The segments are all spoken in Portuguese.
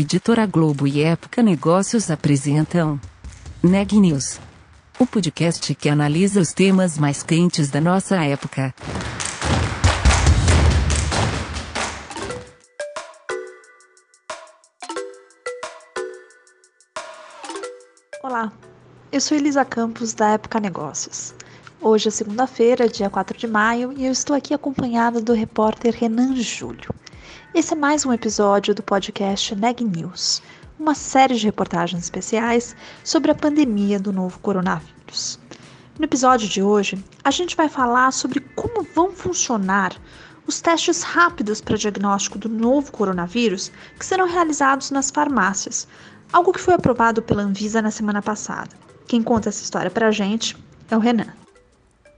Editora Globo e Época Negócios apresentam Neg News, o podcast que analisa os temas mais quentes da nossa época. Olá, eu sou Elisa Campos da Época Negócios. Hoje é segunda-feira, dia 4 de maio, e eu estou aqui acompanhada do repórter Renan Júlio. Esse é mais um episódio do podcast Neg News, uma série de reportagens especiais sobre a pandemia do novo coronavírus. No episódio de hoje, a gente vai falar sobre como vão funcionar os testes rápidos para diagnóstico do novo coronavírus que serão realizados nas farmácias, algo que foi aprovado pela Anvisa na semana passada. Quem conta essa história para a gente é o Renan.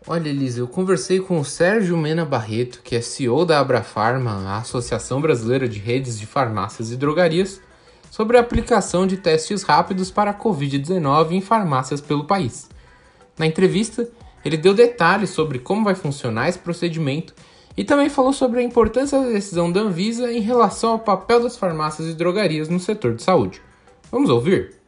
Olha, Elisa, eu conversei com o Sérgio Mena Barreto, que é CEO da Abrafarma, a Associação Brasileira de Redes de Farmácias e Drogarias, sobre a aplicação de testes rápidos para a Covid-19 em farmácias pelo país. Na entrevista, ele deu detalhes sobre como vai funcionar esse procedimento e também falou sobre a importância da decisão da Anvisa em relação ao papel das farmácias e drogarias no setor de saúde. Vamos ouvir?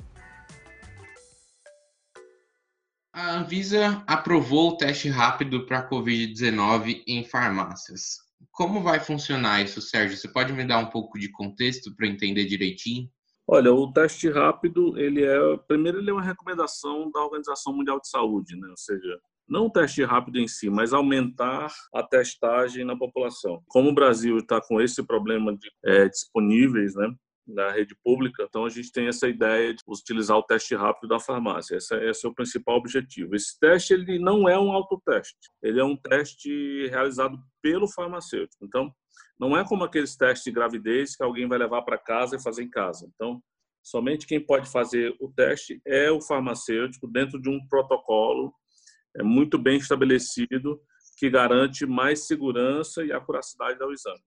A Anvisa aprovou o teste rápido para a Covid-19 em farmácias. Como vai funcionar isso, Sérgio? Você pode me dar um pouco de contexto para entender direitinho? Olha, o teste rápido, ele é, primeiro ele é uma recomendação da Organização Mundial de Saúde, né? Ou seja, não o teste rápido em si, mas aumentar a testagem na população. Como o Brasil está com esse problema de é, disponíveis, né? Na rede pública. Então, a gente tem essa ideia de utilizar o teste rápido da farmácia. Esse é, esse é o principal objetivo. Esse teste ele não é um autoteste, ele é um teste realizado pelo farmacêutico. Então, não é como aqueles testes de gravidez que alguém vai levar para casa e fazer em casa. Então, somente quem pode fazer o teste é o farmacêutico dentro de um protocolo é muito bem estabelecido que garante mais segurança e acuracidade do exame.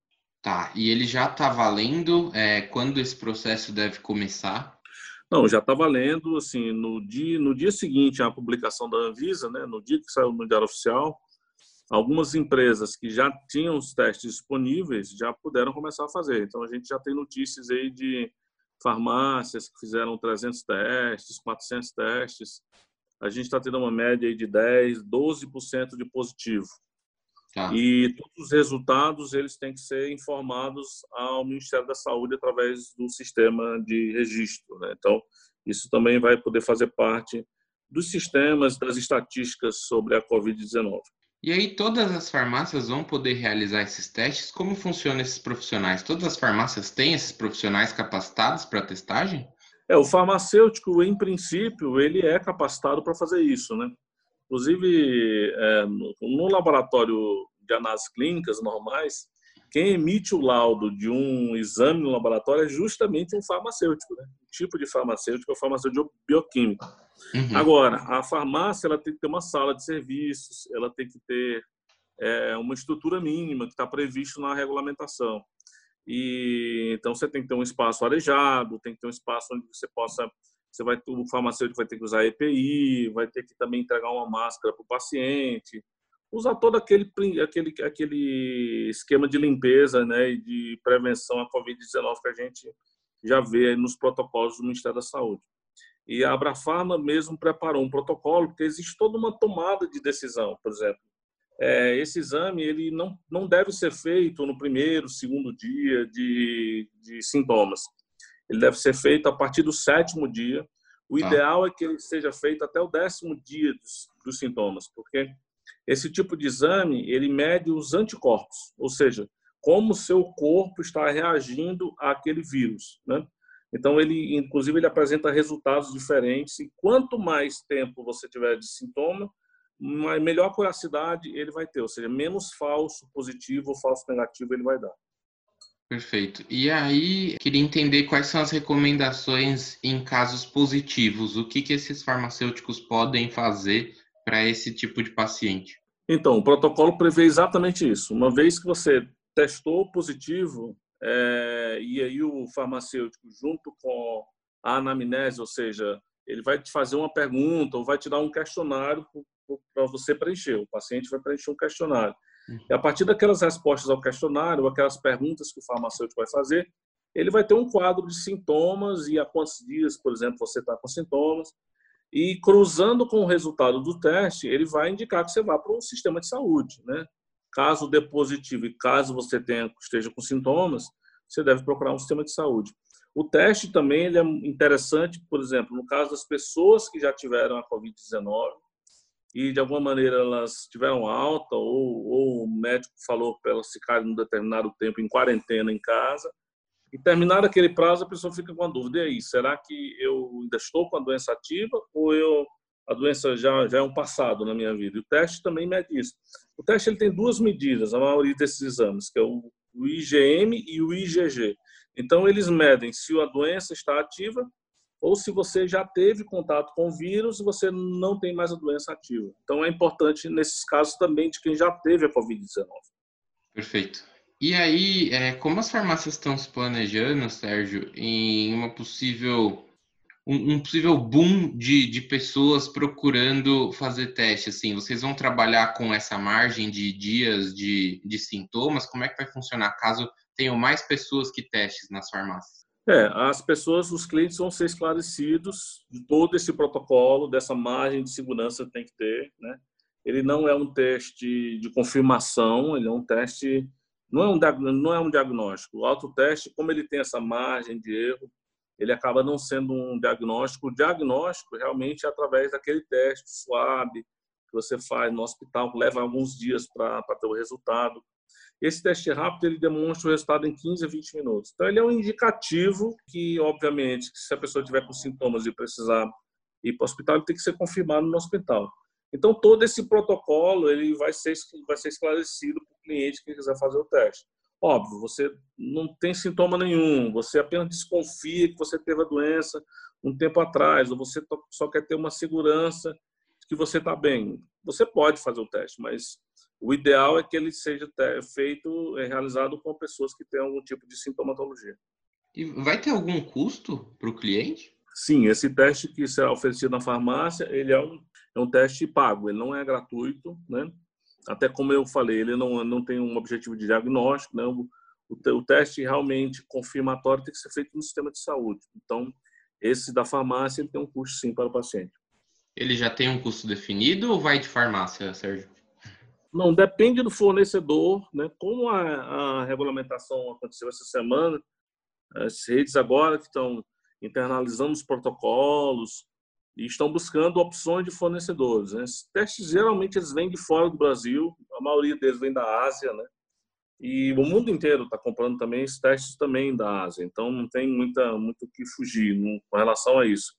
Tá, e ele já está valendo? É, quando esse processo deve começar? Não, já está valendo, assim, no dia, no dia seguinte à publicação da Anvisa, né, no dia que saiu no Diário Oficial, algumas empresas que já tinham os testes disponíveis já puderam começar a fazer. Então, a gente já tem notícias aí de farmácias que fizeram 300 testes, 400 testes. A gente está tendo uma média aí de 10, 12% de positivo. Tá. E todos os resultados eles têm que ser informados ao Ministério da Saúde através do sistema de registro. Né? Então, isso também vai poder fazer parte dos sistemas, das estatísticas sobre a Covid-19. E aí, todas as farmácias vão poder realizar esses testes? Como funcionam esses profissionais? Todas as farmácias têm esses profissionais capacitados para testagem? É, o farmacêutico, em princípio, ele é capacitado para fazer isso, né? Inclusive, é, no, no, laboratório de análises clínicas normais, quem emite o laudo de um exame no laboratório é justamente um farmacêutico, né? O tipo de farmacêutico é o farmacêutico bioquímico. Uhum. Agora, a farmácia ela tem que ter uma sala de serviços, ela tem que ter é, uma estrutura mínima que está previsto na regulamentação. E então você tem que ter um espaço arejado, tem que ter um espaço onde você possa você vai o farmacêutico vai ter que usar EPI, vai ter que também entregar uma máscara para o paciente, usar todo aquele aquele aquele esquema de limpeza, né, e de prevenção à COVID-19 que a gente já vê nos protocolos do Ministério da Saúde. E a Abrafarma mesmo preparou um protocolo, porque existe toda uma tomada de decisão, por exemplo. É, esse exame ele não, não deve ser feito no primeiro, segundo dia de, de sintomas ele deve ser feito a partir do sétimo dia. O tá. ideal é que ele seja feito até o décimo dia dos, dos, sintomas, porque esse tipo de exame ele mede os anticorpos, ou seja, como o seu corpo está reagindo àquele vírus, né? Então ele, inclusive, ele apresenta resultados diferentes e quanto mais tempo você tiver de sintoma, melhor curacidade ele vai ter, ou seja, menos falso positivo ou falso negativo ele vai dar. Perfeito. E aí, queria entender quais são as recomendações em casos positivos. O que, que esses farmacêuticos podem fazer para esse tipo de paciente? Então, o protocolo prevê exatamente isso. Uma vez que você testou positivo, é, e aí o farmacêutico, junto com a anamnese, ou seja, ele vai te fazer uma pergunta ou vai te dar um questionário para você preencher. O paciente vai preencher um questionário. E a partir daquelas respostas ao questionário, aquelas perguntas que o farmacêutico vai fazer, ele vai ter um quadro de sintomas e há quantos dias, por exemplo, você está com sintomas. E cruzando com o resultado do teste, ele vai indicar que você vá para um sistema de saúde. Né? Caso dê positivo e caso você tenha, esteja com sintomas, você deve procurar um sistema de saúde. O teste também ele é interessante, por exemplo, no caso das pessoas que já tiveram a Covid-19 e de alguma maneira elas tiveram alta ou, ou o médico falou para elas ficarem um determinado tempo em quarentena em casa, e terminado aquele prazo, a pessoa fica com a dúvida: e aí, será que eu ainda estou com a doença ativa ou eu a doença já, já é um passado na minha vida? E o teste também mede isso. O teste ele tem duas medidas, a maioria desses exames, que é o, o IgM e o IgG. Então, eles medem se a doença está ativa ou se você já teve contato com o vírus e você não tem mais a doença ativa. Então, é importante, nesses casos, também de quem já teve a Covid-19. Perfeito. E aí, é, como as farmácias estão se planejando, Sérgio, em uma possível um, possível boom de, de pessoas procurando fazer teste? Assim, vocês vão trabalhar com essa margem de dias de, de sintomas? Como é que vai funcionar caso tenham mais pessoas que testes nas farmácias? É, as pessoas, os clientes vão ser esclarecidos de todo esse protocolo, dessa margem de segurança que tem que ter, né? Ele não é um teste de confirmação, ele é um teste não é um, não é um diagnóstico. O autoteste, como ele tem essa margem de erro, ele acaba não sendo um diagnóstico. O diagnóstico realmente é através daquele teste suave que você faz no hospital, leva alguns dias para ter o resultado. Esse teste rápido ele demonstra o resultado em 15 a 20 minutos. Então ele é um indicativo que, obviamente, se a pessoa tiver com sintomas e precisar ir para o hospital, ele tem que ser confirmado no hospital. Então, todo esse protocolo ele vai ser, vai ser esclarecido para o cliente que quiser fazer o teste. Óbvio, você não tem sintoma nenhum, você apenas desconfia que você teve a doença um tempo atrás, ou você só quer ter uma segurança que você está bem. Você pode fazer o teste, mas o ideal é que ele seja feito, é, realizado com pessoas que têm algum tipo de sintomatologia. E vai ter algum custo para o cliente? Sim, esse teste que será oferecido na farmácia, ele é um é um teste pago, ele não é gratuito, né? Até como eu falei, ele não, não tem um objetivo de diagnóstico, né? O, o, o teste realmente confirmatório tem que ser feito no sistema de saúde. Então, esse da farmácia ele tem um custo sim para o paciente. Ele já tem um custo definido ou vai de farmácia, Sérgio? Não, depende do fornecedor, né? Como a, a regulamentação aconteceu essa semana, as redes agora que estão internalizando os protocolos, e estão buscando opções de fornecedores. Né? Esses testes geralmente eles vêm de fora do Brasil, a maioria deles vem da Ásia, né? E o mundo inteiro está comprando também esses testes também da Ásia. Então não tem muita muito que fugir no, com relação a isso.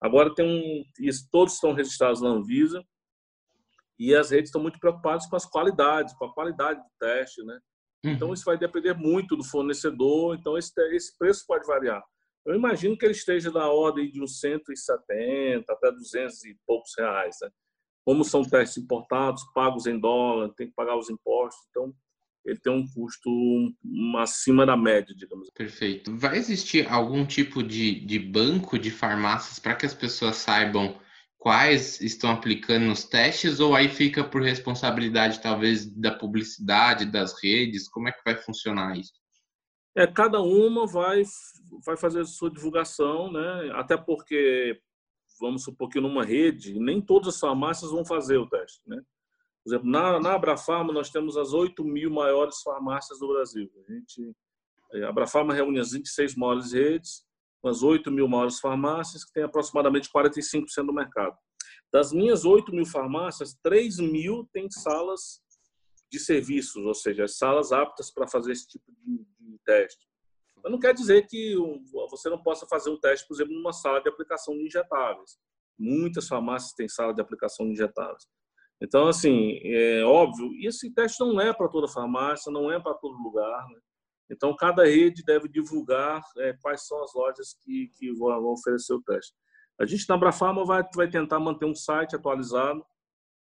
Agora tem um, todos estão registrados na Anvisa e as redes estão muito preocupadas com as qualidades, com a qualidade do teste, né? Então, uhum. Então isso vai depender muito do fornecedor. Então esse, esse preço pode variar. Eu imagino que ele esteja na ordem de uns 170 até 200 e poucos reais. Né? Como são testes importados, pagos em dólar, tem que pagar os impostos, então ele tem um custo acima da média, digamos. Perfeito. Vai existir algum tipo de, de banco de farmácias para que as pessoas saibam quais estão aplicando nos testes ou aí fica por responsabilidade talvez da publicidade, das redes? Como é que vai funcionar isso? É, cada uma vai, vai fazer a sua divulgação, né? até porque, vamos supor que numa rede, nem todas as farmácias vão fazer o teste. Né? Por exemplo, na, na Abrafarma, nós temos as 8 mil maiores farmácias do Brasil. A, gente, a Abrafarma reúne as 26 maiores redes, com as 8 mil maiores farmácias, que tem aproximadamente 45% do mercado. Das minhas 8 mil farmácias, 3 mil têm salas de serviços, ou seja, salas aptas para fazer esse tipo de, de teste. Mas não quer dizer que você não possa fazer o teste, por exemplo, numa sala de aplicação de injetáveis. Muitas farmácias têm sala de aplicação de injetáveis. Então, assim, é óbvio, e esse teste não é para toda farmácia, não é para todo lugar. Né? Então, cada rede deve divulgar é, quais são as lojas que, que vão, oferecer o teste. A gente, na Abrafarma, vai, vai tentar manter um site atualizado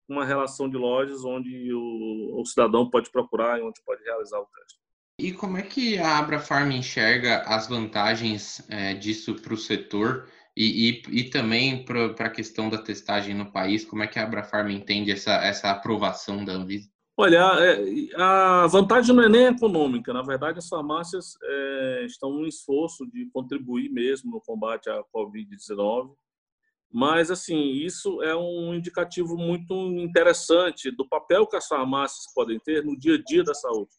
uma relação de lojas onde o, o cidadão pode procurar e onde pode realizar o teste. E como é que a Abrafarm enxerga as vantagens é, disso para o setor e, e, e também para a questão da testagem no país? Como é que a Abrafarm entende essa, essa aprovação da Anvisa? Olha, é, a vantagem não é nem econômica. Na verdade, as farmácias é, estão num esforço de contribuir mesmo no combate à Covid-19. Mas, assim, isso é um indicativo muito interessante do papel que as farmácias podem ter no dia a dia da saúde.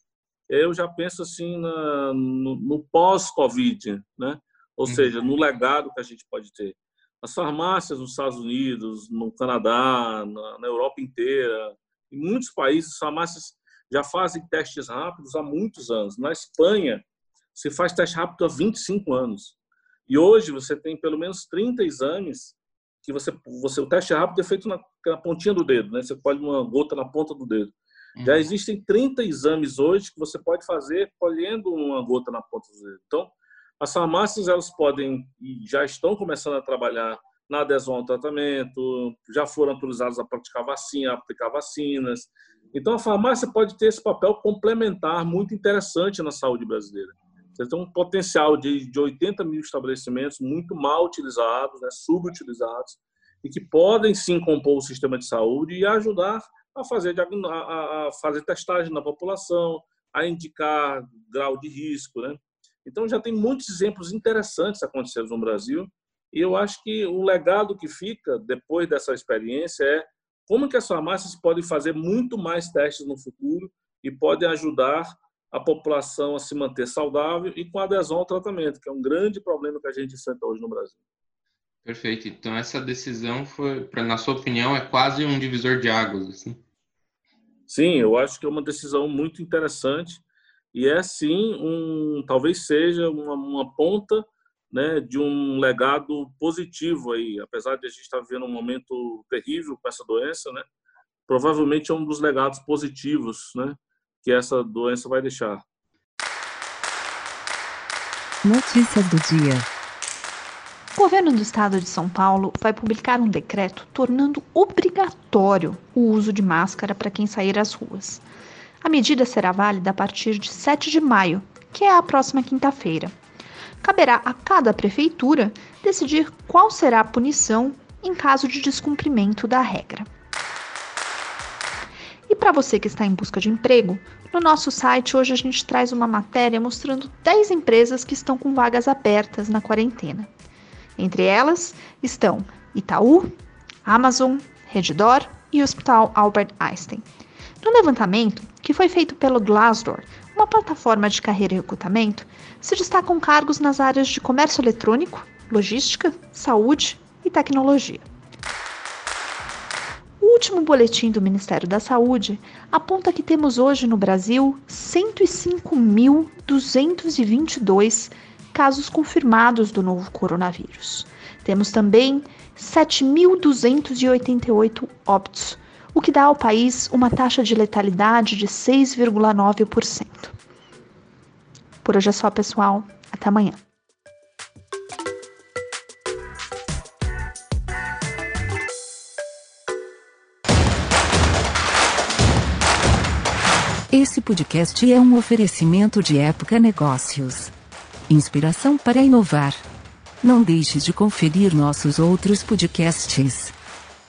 Eu já penso, assim, na, no, no pós-Covid, né? ou uhum. seja, no legado que a gente pode ter. As farmácias nos Estados Unidos, no Canadá, na, na Europa inteira, em muitos países, as farmácias já fazem testes rápidos há muitos anos. Na Espanha, se faz teste rápido há 25 anos. E hoje você tem pelo menos 30 exames que você, você o teste rápido é feito na, na pontinha do dedo, né? Você pode uma gota na ponta do dedo. Uhum. Já existem 30 exames hoje que você pode fazer colhendo uma gota na ponta do dedo. Então, as farmácias elas podem e já estão começando a trabalhar na adesão ao tratamento, já foram autorizadas a praticar vacina, a aplicar vacinas. Então, a farmácia pode ter esse papel complementar muito interessante na saúde brasileira. Você tem um potencial de, de 80 mil estabelecimentos muito mal utilizados, né, subutilizados, e que podem sim compor o sistema de saúde e ajudar a fazer, a, a fazer testagem na população, a indicar grau de risco. Né? Então, já tem muitos exemplos interessantes acontecendo no Brasil e eu acho que o legado que fica depois dessa experiência é como que as farmácias podem fazer muito mais testes no futuro e podem ajudar a população a se manter saudável e com adesão ao tratamento, que é um grande problema que a gente enfrenta hoje no Brasil. Perfeito. Então essa decisão foi, na sua opinião, é quase um divisor de águas, assim? Sim, eu acho que é uma decisão muito interessante e é sim um, talvez seja uma, uma ponta né, de um legado positivo aí, apesar de a gente estar vivendo um momento terrível com essa doença, né? Provavelmente é um dos legados positivos, né, que essa doença vai deixar. Notícias do dia. O governo do estado de São Paulo vai publicar um decreto tornando obrigatório o uso de máscara para quem sair às ruas. A medida será válida a partir de 7 de maio, que é a próxima quinta-feira caberá a cada prefeitura decidir qual será a punição em caso de descumprimento da regra. E para você que está em busca de emprego, no nosso site hoje a gente traz uma matéria mostrando 10 empresas que estão com vagas abertas na quarentena. Entre elas estão Itaú, Amazon, Redditor e Hospital Albert Einstein. No levantamento, que foi feito pelo Glassdoor, uma plataforma de carreira e recrutamento, se destacam cargos nas áreas de comércio eletrônico, logística, saúde e tecnologia. O último boletim do Ministério da Saúde aponta que temos hoje no Brasil 105.222 casos confirmados do novo coronavírus. Temos também 7.288 óbitos, o que dá ao país uma taxa de letalidade de 6,9%. Por hoje é só, pessoal. Até amanhã. Esse podcast é um oferecimento de Época Negócios. Inspiração para inovar. Não deixe de conferir nossos outros podcasts.